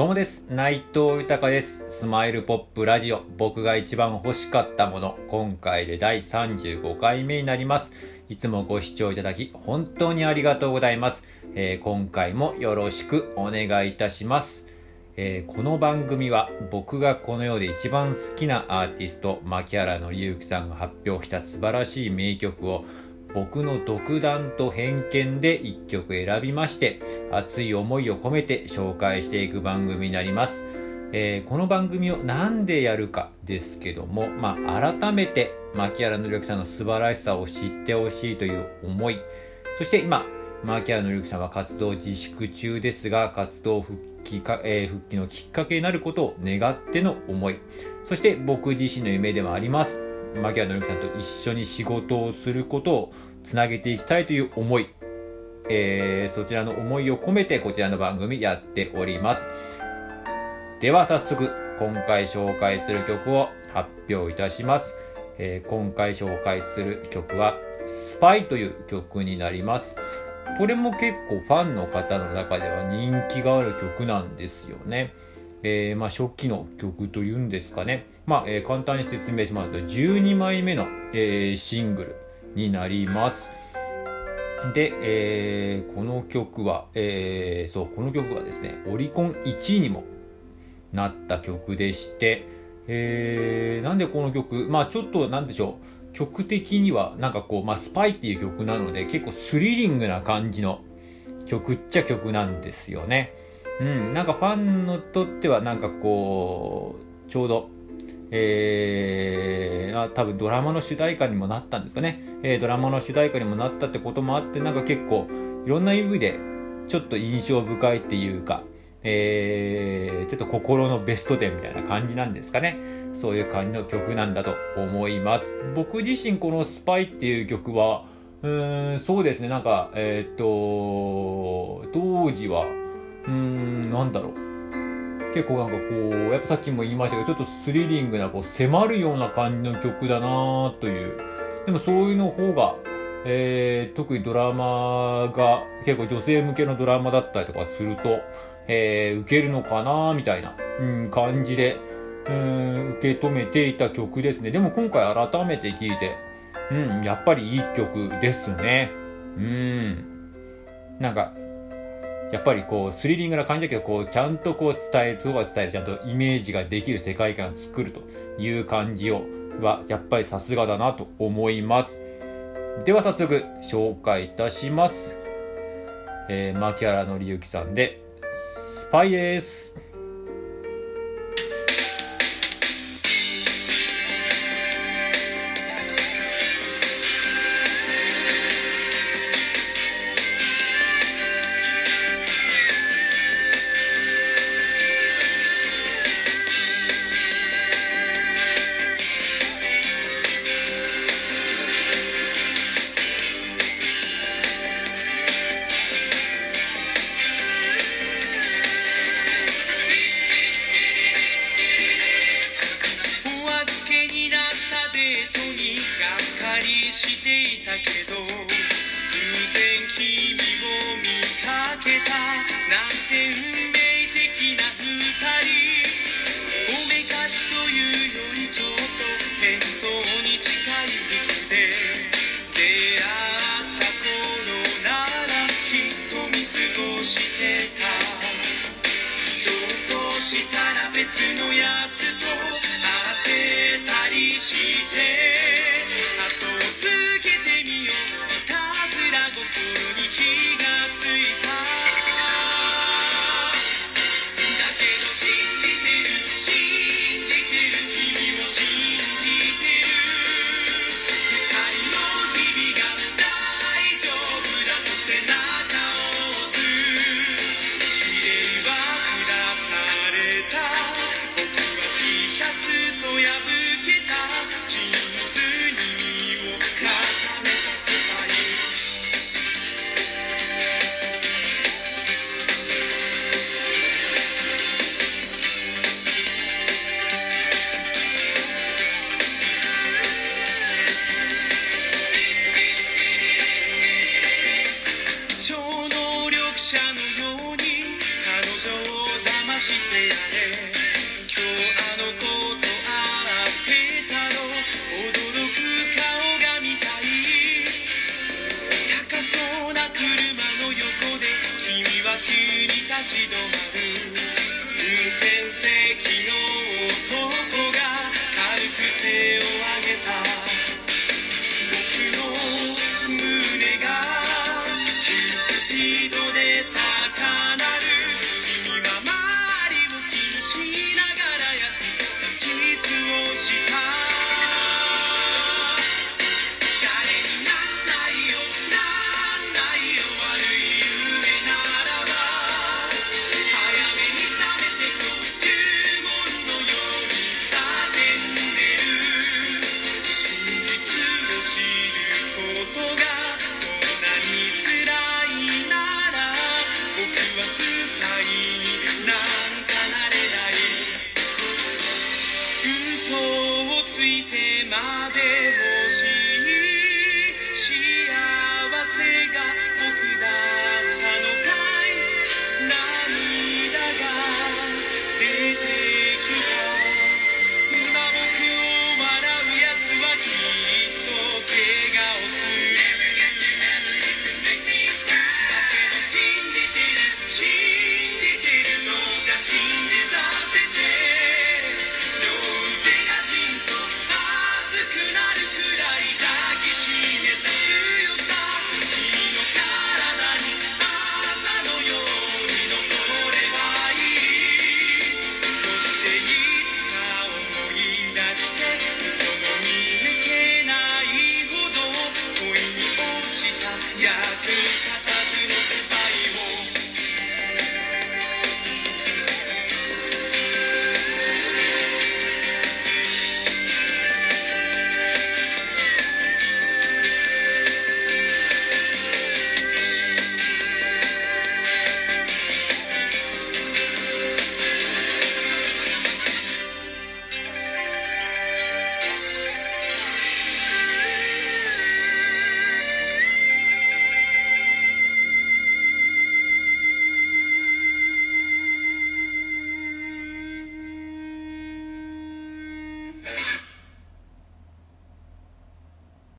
どうもです。内藤豊です。スマイルポップラジオ。僕が一番欲しかったもの。今回で第35回目になります。いつもご視聴いただき、本当にありがとうございます。えー今回もよろしくお願いいたします。えーこの番組は僕がこの世で一番好きなアーティスト、牧原のゆうきさんが発表した素晴らしい名曲を僕の独断と偏見で一曲選びまして熱い思いを込めて紹介していく番組になります。えーこの番組をなんでやるかですけども、まあ、改めて牧原のりさんの素晴らしさを知ってほしいという思い、そして今、牧原のりさんは活動自粛中ですが、活動復帰か、えー復帰のきっかけになることを願っての思い、そして僕自身の夢でもあります。牧原のりおきさんと一緒に仕事をすることをつなげていきたいという思い、えーそちらの思いを込めてこちらの番組やっております。では早速、今回紹介する曲を発表いたします。えー今回紹介する曲は、スパイという曲になります。これも結構ファンの方の中では人気がある曲なんですよね。えーまあ、初期の曲というんですかね。まあ、えー簡単に説明しますと、12枚目の、えーシングルになります。で、えーこの曲は、えーそう、この曲はですね、オリコン1位にもなった曲でして、えーなんでこの曲、まあちょっとなんでしょう、曲的にはなんかこう、まあスパイっていう曲なので結構スリリングな感じの曲っちゃ曲なんですよね。うん、なんかファンのとってはなんかこう、ちょうど、えー、多分ドラマの主題歌にもなったんですかね。えードラマの主題歌にもなったってこともあって、なんか結構いろんな意味でちょっと印象深いっていうか、えー、ちょっと心のベスト10みたいな感じなんですかね。そういう感じの曲なんだと思います。僕自身このスパイっていう曲は、うーん、そうですね、なんか、えーっと、当時は、うーん、なんだろう。結構なんかこう、やっぱさっきも言いましたけど、ちょっとスリリングな、こう、迫るような感じの曲だなという。でもそういうの方が、えー、特にドラマが、結構女性向けのドラマだったりとかすると、えー、受けるのかなみたいな、うん、感じで、うん、受け止めていた曲ですね。でも今回改めて聞いて、うん、やっぱりいい曲ですね。うん。なんか、やっぱりこう、スリリングな感じだけど、こう、ちゃんとこう伝える、とか伝える、ちゃんとイメージができる世界観を作るという感じを、は、やっぱりさすがだなと思います。では早速、紹介いたします。えー、牧原のりゆきさんで、スパイです。心でやれ